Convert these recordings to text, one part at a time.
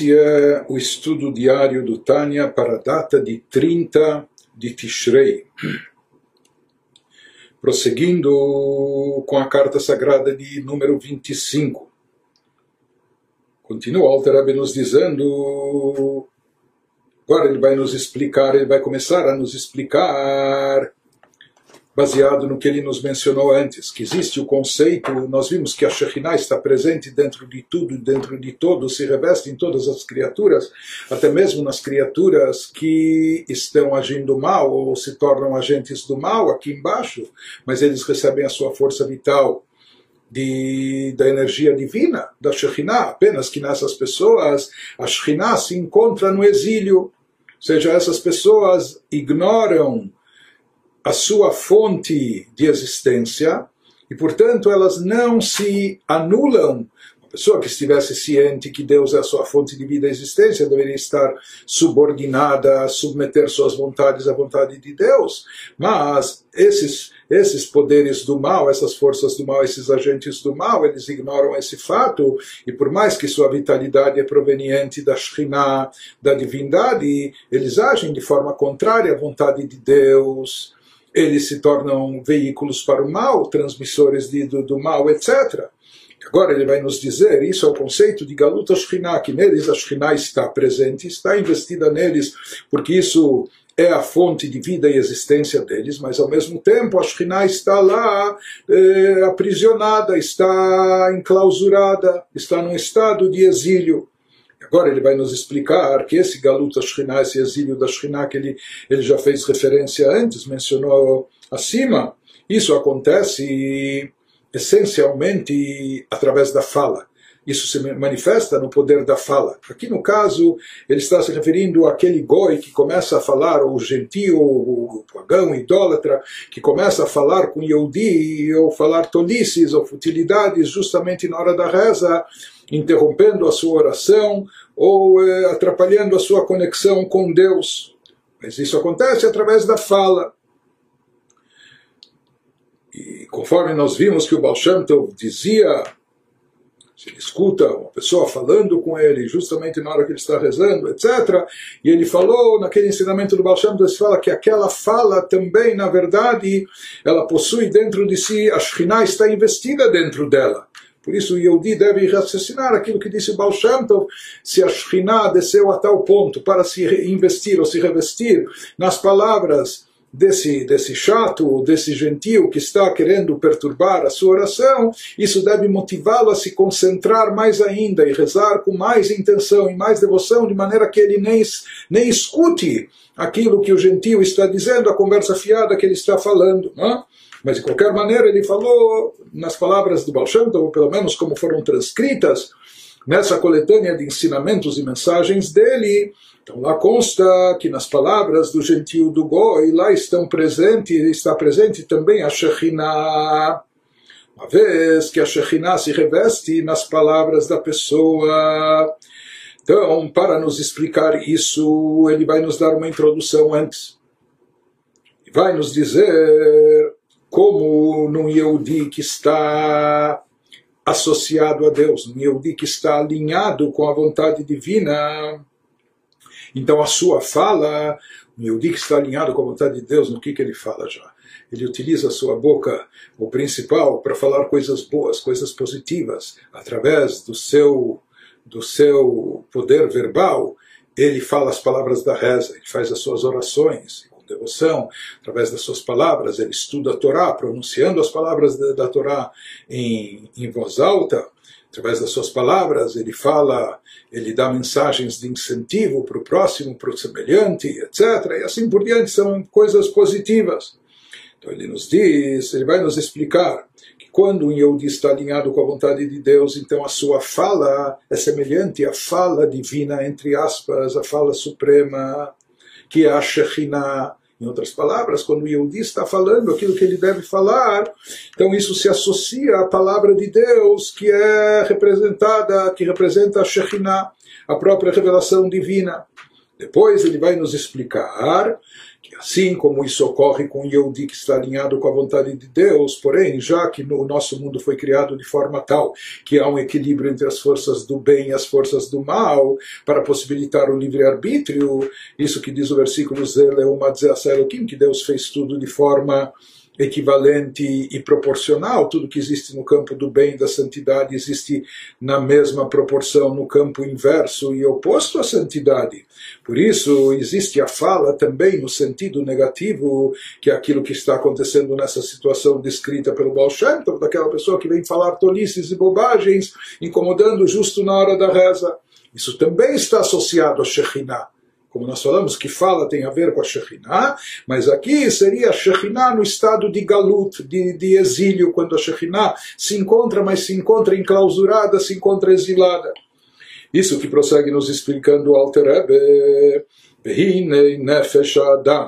Esse é o estudo diário do Tânia para a data de 30 de Tishrei. Prosseguindo com a carta sagrada de número 25. Continua o Alter nos dizendo. Agora ele vai nos explicar, ele vai começar a nos explicar baseado no que ele nos mencionou antes, que existe o conceito, nós vimos que a Shekhinah está presente dentro de tudo, dentro de todo, se reveste em todas as criaturas, até mesmo nas criaturas que estão agindo mal ou se tornam agentes do mal aqui embaixo, mas eles recebem a sua força vital de, da energia divina, da Shekhinah, apenas que nessas pessoas a Shekhinah se encontra no exílio, ou seja, essas pessoas ignoram a sua fonte de existência e, portanto, elas não se anulam. Uma pessoa que estivesse ciente que Deus é a sua fonte de vida e existência deveria estar subordinada, a submeter suas vontades à vontade de Deus. Mas esses esses poderes do mal, essas forças do mal, esses agentes do mal, eles ignoram esse fato e por mais que sua vitalidade é proveniente da Shekhinah, da divindade, eles agem de forma contrária à vontade de Deus eles se tornam veículos para o mal, transmissores de, do, do mal, etc. Agora ele vai nos dizer, isso é o conceito de Galuta Shekhinah, que neles a Shekhinah está presente, está investida neles, porque isso é a fonte de vida e existência deles, mas ao mesmo tempo a Shekhinah está lá é, aprisionada, está enclausurada, está num estado de exílio. Agora ele vai nos explicar que esse Galuta Shekhinah, esse exílio da Shekhinah que ele, ele já fez referência antes, mencionou acima, isso acontece essencialmente através da fala. Isso se manifesta no poder da fala. Aqui no caso, ele está se referindo àquele goi que começa a falar, ou gentio, ou pagão, idólatra, que começa a falar com Yehudi, ou falar tolices ou futilidades justamente na hora da reza, interrompendo a sua oração ou eh, atrapalhando a sua conexão com Deus. Mas isso acontece através da fala. E conforme nós vimos que o Baal Shem Tov dizia, se ele escuta uma pessoa falando com ele, justamente na hora que ele está rezando, etc., e ele falou, naquele ensinamento do Baal ele fala que aquela fala também, na verdade, ela possui dentro de si, a Shekhinah está investida dentro dela. Por isso o Yehudi deve raciocinar aquilo que disse Baal Shem Tov, se a Shekhinah desceu a tal ponto para se investir ou se revestir nas palavras desse, desse chato, desse gentil que está querendo perturbar a sua oração, isso deve motivá-lo a se concentrar mais ainda e rezar com mais intenção e mais devoção, de maneira que ele nem, nem escute aquilo que o gentil está dizendo, a conversa fiada que ele está falando. Não? Mas de qualquer maneira ele falou nas palavras do Baal ou pelo menos como foram transcritas nessa coletânea de ensinamentos e mensagens dele. Então lá consta que nas palavras do gentil do Goi, lá estão presente, está presente também a Shekhinah. Uma vez que a Shekhinah se reveste nas palavras da pessoa. Então, para nos explicar isso, ele vai nos dar uma introdução antes. Vai nos dizer como num Yehudi que está associado a Deus, num Yehudi que está alinhado com a vontade divina. Então a sua fala, um Yehudi que está alinhado com a vontade de Deus, no que, que ele fala já? Ele utiliza a sua boca, o principal, para falar coisas boas, coisas positivas, através do seu, do seu poder verbal. Ele fala as palavras da reza, ele faz as suas orações, devoção, através das suas palavras, ele estuda a Torá, pronunciando as palavras da, da Torá em, em voz alta, através das suas palavras, ele fala, ele dá mensagens de incentivo para o próximo, para o semelhante, etc. E assim por diante, são coisas positivas. Então ele nos diz, ele vai nos explicar que quando um Yehudi está alinhado com a vontade de Deus, então a sua fala é semelhante à fala divina, entre aspas, a fala suprema, que é a Shekhinah, em outras palavras, quando o Yehudi está falando aquilo que ele deve falar, então isso se associa à palavra de Deus que é representada, que representa a Shekhinah, a própria revelação divina. Depois ele vai nos explicar que assim como isso ocorre com Yehudi que está alinhado com a vontade de Deus, porém, já que o nosso mundo foi criado de forma tal que há um equilíbrio entre as forças do bem e as forças do mal, para possibilitar o livre-arbítrio, isso que diz o versículo Zele, uma que Deus fez tudo de forma equivalente e proporcional. Tudo que existe no campo do bem e da santidade existe na mesma proporção no campo inverso e oposto à santidade. Por isso, existe a fala também no sentido negativo, que é aquilo que está acontecendo nessa situação descrita pelo Baal Shem daquela pessoa que vem falar tolices e bobagens, incomodando justo na hora da reza. Isso também está associado a Shekhinah como nós falamos, que fala tem a ver com a Shekhinah, mas aqui seria a Shekhinah no estado de galut, de, de exílio, quando a Shekhinah se encontra, mas se encontra enclausurada, se encontra exilada. Isso que prossegue nos explicando o Alter Rebbe, והנה נפש האדם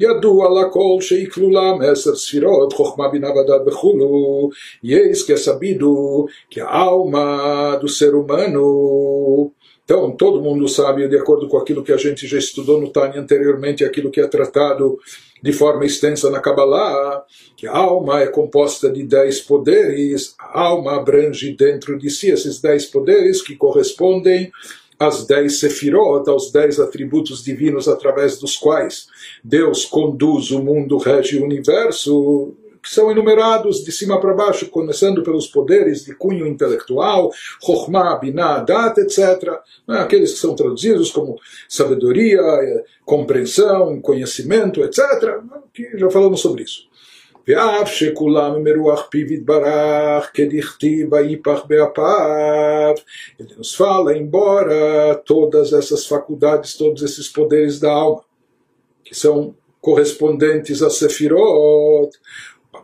ידוע לכל שיקלולה מעשר ספירות, חוכמה בינה ודעת וכולו, יש כסבידו כי העלמא do ser humano então, todo mundo sabe, de acordo com aquilo que a gente já estudou no Tânia anteriormente, aquilo que é tratado de forma extensa na Kabbalah, que a alma é composta de dez poderes, a alma abrange dentro de si esses dez poderes que correspondem às dez sefirot, aos dez atributos divinos através dos quais Deus conduz o mundo, rege o universo, que são enumerados de cima para baixo, começando pelos poderes de cunho intelectual, Chokhmah, Binah, Dat, etc. Né? Aqueles que são traduzidos como sabedoria, eh, compreensão, conhecimento, etc. Né? Que já falamos sobre isso. ואף שכולם מרוח פיו יתברך, כדכתיב ויפח באפיו. Ele nos fala, embora todas essas faculdades, todos esses poderes da alma, que são correspondentes a Sefirot,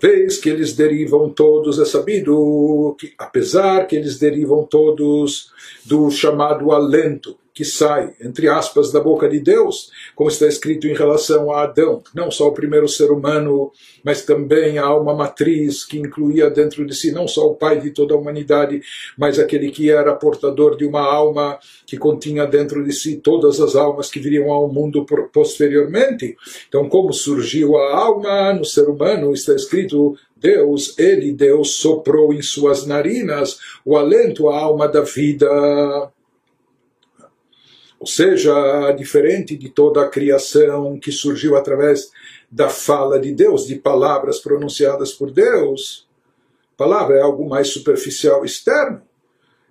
vez que eles derivam todos, é sabido que, apesar que eles derivam todos do chamado alento, que sai, entre aspas, da boca de Deus, como está escrito em relação a Adão, não só o primeiro ser humano, mas também a alma matriz, que incluía dentro de si não só o pai de toda a humanidade, mas aquele que era portador de uma alma que continha dentro de si todas as almas que viriam ao mundo posteriormente. Então, como surgiu a alma no ser humano, está escrito Deus, ele, Deus, soprou em suas narinas o alento, a alma da vida. Ou seja, diferente de toda a criação que surgiu através da fala de Deus, de palavras pronunciadas por Deus, palavra é algo mais superficial, externo.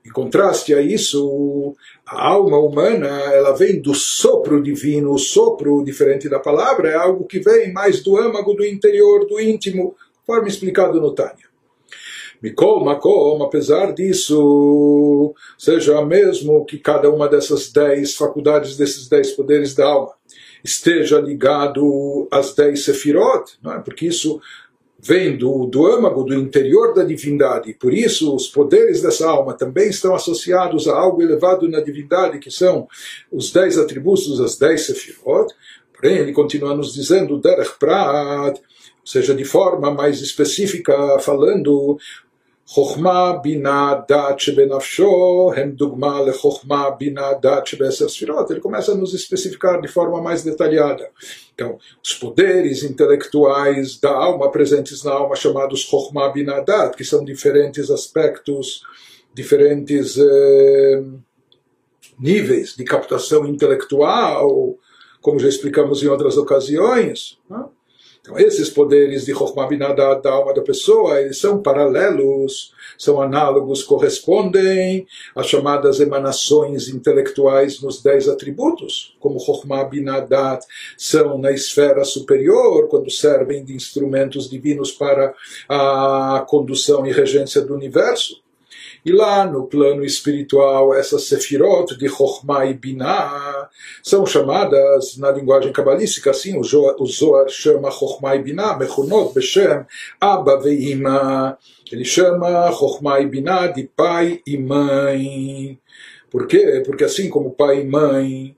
Em contraste a isso, a alma humana ela vem do sopro divino. O sopro, diferente da palavra, é algo que vem mais do âmago, do interior, do íntimo, conforme explicado no Tânia. Mikol Makom, apesar disso, seja mesmo que cada uma dessas dez faculdades, desses dez poderes da alma, esteja ligado às dez sefirot, não é? porque isso vem do, do âmago, do interior da divindade. Por isso, os poderes dessa alma também estão associados a algo elevado na divindade, que são os dez atributos, as dez sefirot. Porém, ele continua nos dizendo, Derech Prat, ou seja, de forma mais específica, falando חוכמה, בינה, דת שבנפשו הם דוגמה לחוכמה, בינה, דת שבעשר ספירות. Ele começa a nos especificar de forma mais detalhada. Então, os poderes intelectuais da alma presentes na alma, chamados Chokhmah Binadat, que são diferentes aspectos, diferentes eh, níveis de captação intelectual, como já explicamos em outras ocasiões. Né? Então, esses poderes de Chokhmah da alma da pessoa, eles são paralelos, são análogos, correspondem às chamadas emanações intelectuais nos dez atributos, como Chokhmah Binah são na esfera superior, quando servem de instrumentos divinos para a condução e regência do universo. E lá no plano espiritual, essas sefirot de Chokhmah e Binah são chamadas, na linguagem cabalística, assim, o Zohar chama Chokhmah e Binah, Mechunot Beshem, Abba Veima. Ele chama Chokhmah e Binah de pai e mãe. Por quê? Porque assim como pai e mãe,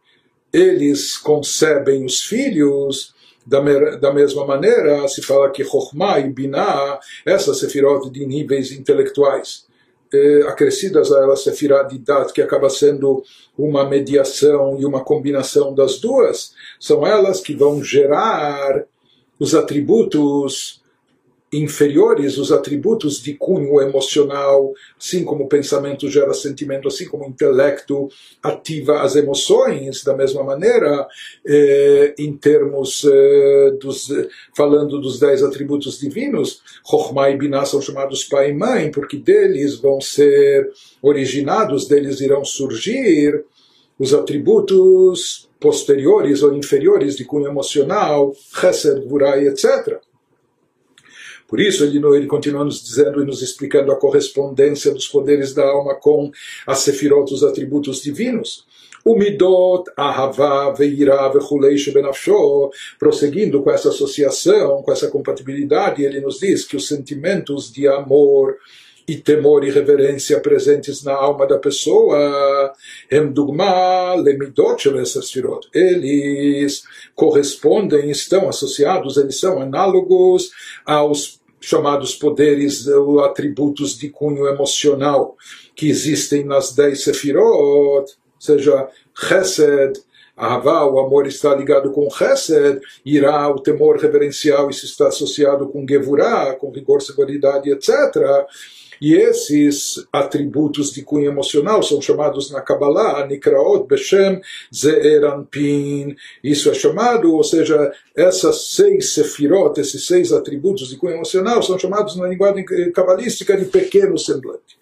eles concebem os filhos, da, da, mesma maneira, se fala que Chokhmah e Binah, essas sefirot de níveis intelectuais, eh, acrescidas a ela Sefirah de Dat, que acaba sendo uma mediação e uma combinação das duas, são elas que vão gerar os atributos inferiores, os atributos de cunho emocional, assim como o pensamento gera sentimento, assim como o intelecto ativa as emoções, da mesma maneira, eh, em termos eh, dos, falando dos dez atributos divinos, Chokhmah e Binah são chamados pai e mãe, porque deles vão ser originados, deles irão surgir os atributos posteriores ou inferiores de cunho emocional, Chesed, Gurai, etc. Por isso, ele, ele continua nos dizendo e nos explicando a correspondência dos poderes da alma com as sefirot, os atributos divinos. Umidot, Ahavá, Veirá, Vechulei, Shebenafsho, prosseguindo com essa associação, com essa compatibilidade, ele nos diz que os sentimentos de amor, e temor e reverência presentes na alma da pessoa, eles correspondem, estão associados, eles são análogos aos chamados poderes ou atributos de cunho emocional que existem nas dez sefirot, seja Chesed, Ahavá, o amor está ligado com Chesed, Irá, o temor reverencial, isso está associado com Gevurah, com rigor, severidade, etc. E esses atributos de cunho emocional são chamados na Kabbalah, Nikraot Beshem Zeeranpin. Isso é chamado, ou seja, essas seis sefirot, esses seis atributos de cunho emocional, são chamados na linguagem cabalística de pequeno semblante.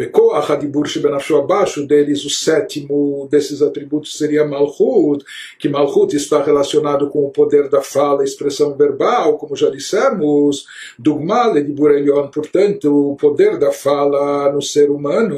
Bekoach Adibur Shebenafshu abaixo deles, o sétimo desses atributos seria Malchut, que Malchut está relacionado com o poder da fala, expressão verbal, como já dissemos, Dugmal Edibur Elion, portanto, o poder da fala no ser humano,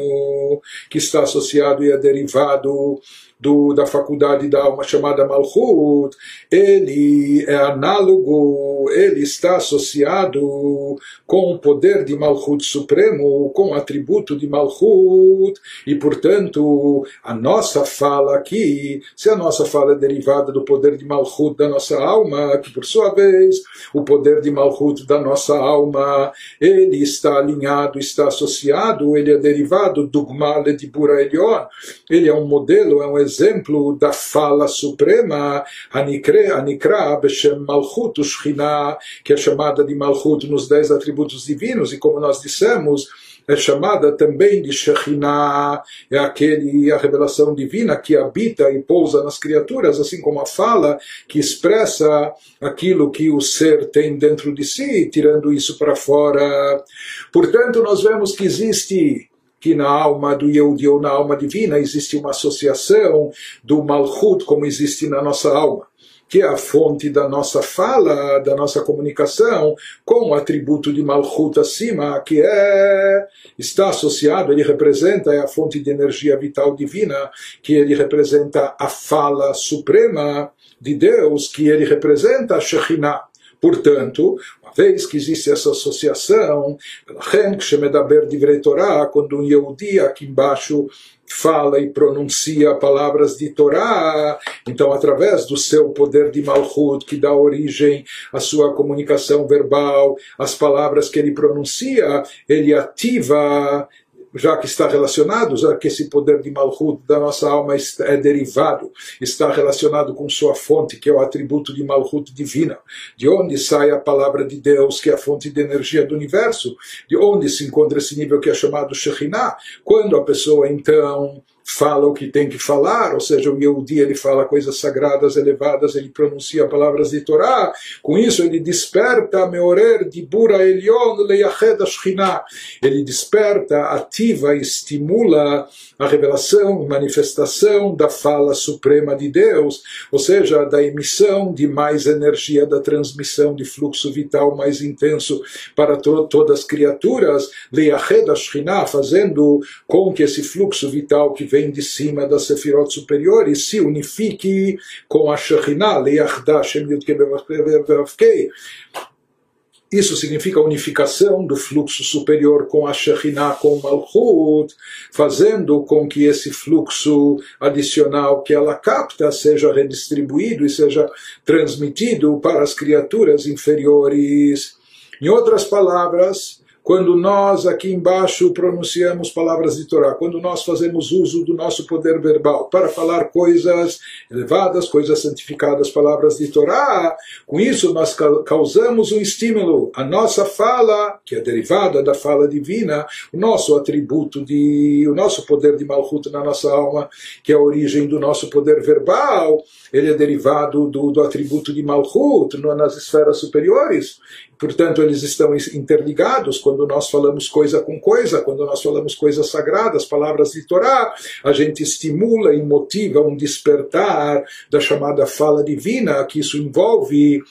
que está associado e é derivado do, da faculdade da alma chamada Malchut, ele é análogo, ele está associado com o poder de Malchut supremo, com o atributo de Malchut, e portanto a nossa fala aqui, se a nossa fala é derivada do poder de Malchut da nossa alma, que por sua vez o poder de Malchut da nossa alma, ele está alinhado, está associado, ele é derivado do Gmale de Bura Elion, ele é um modelo, é um exemplo exemplo da fala suprema, Anikra, Anikra Beshem Malchut Ushchina, que é chamada de Malchut nos dez atributos divinos, e como nós dissemos, é chamada também de Shekhinah, é aquele, a revelação divina que habita e pousa nas criaturas, assim como a fala que expressa aquilo que o ser tem dentro de si, tirando isso para fora. Portanto, nós vemos que existe que na alma do Yehudi ou na alma divina existe uma associação do Malchut como existe na nossa alma que é a fonte da nossa fala, da nossa comunicação, com o atributo de Malchut acima, que é está associado, ele representa, é a fonte de energia vital divina, que ele representa a fala suprema de Deus, que ele representa a Shekhinah. Portanto, uma vez que existe essa associação, quando um Yehudi aqui embaixo fala e pronuncia palavras de Torá, então através do seu poder de Malchut, que dá origem à sua comunicação verbal, as palavras que ele pronuncia, ele ativa já que está relacionado, já que esse poder de Malchut da nossa alma é derivado, está relacionado com sua fonte, que é o atributo de Malchut divina, de onde sai a palavra de Deus, que é a fonte de energia do universo, de onde se encontra esse nível que é chamado Shekhinah, quando a pessoa então fala o que tem que falar, ou seja, o Yehudi ele fala coisas sagradas, elevadas, ele pronuncia palavras de Torá, com isso ele desperta Meorer de Bura Elion Leiached Ashkinah, ele desperta, ativa, estimula a revelação, manifestação da fala suprema de Deus, ou seja, da emissão de mais energia, da transmissão de fluxo vital mais intenso para to todas as criaturas, Leiached Ashkinah, fazendo com que esse fluxo vital que vem de cima das sefirot superiores se unifique com a Shekhinah, Leachda Shem Yudke isso significa a unificação do fluxo superior com a Shekhinah, com o Malchut, fazendo com que esse fluxo adicional que ela capta seja redistribuído e seja transmitido para as criaturas inferiores. Em outras palavras, quando nós aqui embaixo pronunciamos palavras de Torá, quando nós fazemos uso do nosso poder verbal para falar coisas elevadas, coisas santificadas, palavras de Torá, com isso nós causamos um estímulo. A nossa fala, que é derivada da fala divina, o nosso atributo de, o nosso poder de Malchut na nossa alma, que é a origem do nosso poder verbal, ele é derivado do, do atributo de Malchut nas esferas superiores. Portanto, eles estão interligados quando nós falamos coisa com coisa, quando nós falamos coisas sagradas, palavras de Torá, a gente estimula e motiva um despertar da chamada fala divina, que isso envolve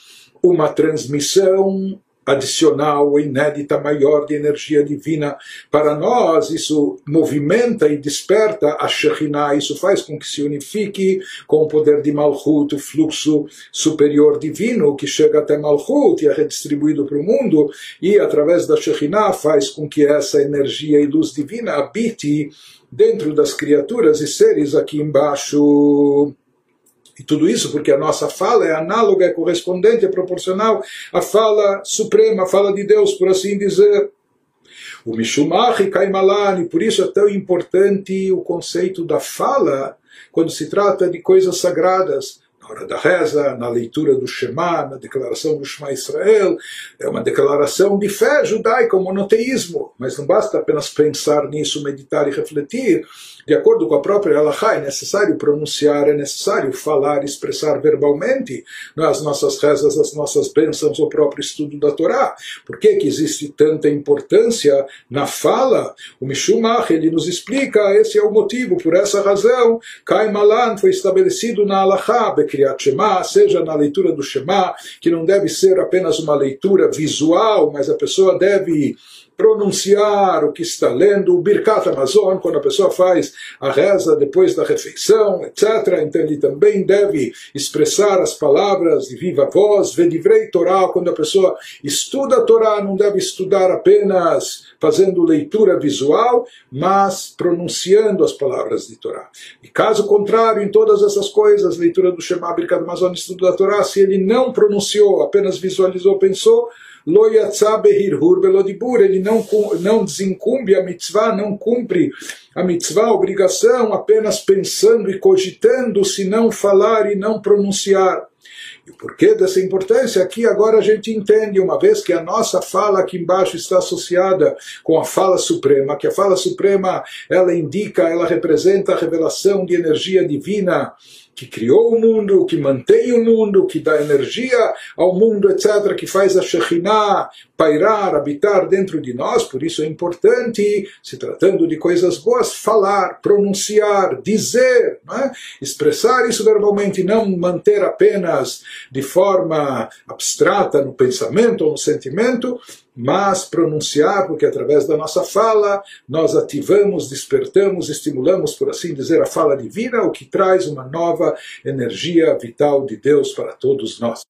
uma transmissão adicional, inédita, maior de energia divina para nós, isso movimenta e desperta a Shekhinah, isso faz com que se unifique com o poder de Malchut, o fluxo superior divino que chega até Malchut e é redistribuído para o mundo, e através da Shekhinah faz com que essa energia e luz divina habite dentro das criaturas e seres aqui embaixo. E tudo isso porque a nossa fala é análoga, é correspondente, é proporcional à fala suprema, à fala de Deus, por assim dizer. O Mishumach Kaimalani, por isso é tão importante o conceito da fala quando se trata de coisas sagradas na hora da reza, na leitura do Shema, na declaração do Shema Israel, é uma declaração de fé judaica, o monoteísmo, mas não basta apenas pensar nisso, meditar e refletir, de acordo com a própria Halachá, é necessário pronunciar, é necessário falar, expressar verbalmente nas nossas rezas, as nossas bênçãos, o próprio estudo da Torá. Por que, que existe tanta importância na fala? O Mishumach, ele nos explica, esse é o motivo, por essa razão, Kai Malan foi estabelecido na Halachá, Bekriyat Shema, seja na leitura do Shema, que não deve ser apenas uma leitura visual, mas a pessoa deve pronunciar o que está lendo, o Birkat Amazon, quando a pessoa faz a reza depois da refeição, etc. Então ele também deve expressar as palavras de viva voz, Vedivrei Torá, quando a pessoa estuda a Torá, não deve estudar apenas fazendo leitura visual, mas pronunciando as palavras de Torá. E caso contrário, em todas essas coisas, leitura do Shema, Birkat Amazon, estudo da Torá, se ele não pronunciou, apenas visualizou, pensou, lo behirhur belodibur, ele não, não desencumbe a mitzvah, não cumpre a mitzvah, a obrigação, apenas pensando e cogitando, se não falar e não pronunciar. E o porquê dessa importância aqui agora a gente entende, uma vez que a nossa fala aqui embaixo está associada com a fala suprema, que a fala suprema ela indica, ela representa a revelação de energia divina que criou o mundo, que mantém o mundo, que dá energia ao mundo, etc., que faz a Shekhinah pairar, habitar dentro de nós, por isso é importante, se tratando de coisas boas, falar, pronunciar, dizer, é? expressar isso verbalmente, não manter apenas de forma abstrata no pensamento ou no sentimento, mas pronunciar, porque através da nossa fala nós ativamos, despertamos, estimulamos, por assim dizer, a fala divina, o que traz uma nova energia vital de Deus para todos nós.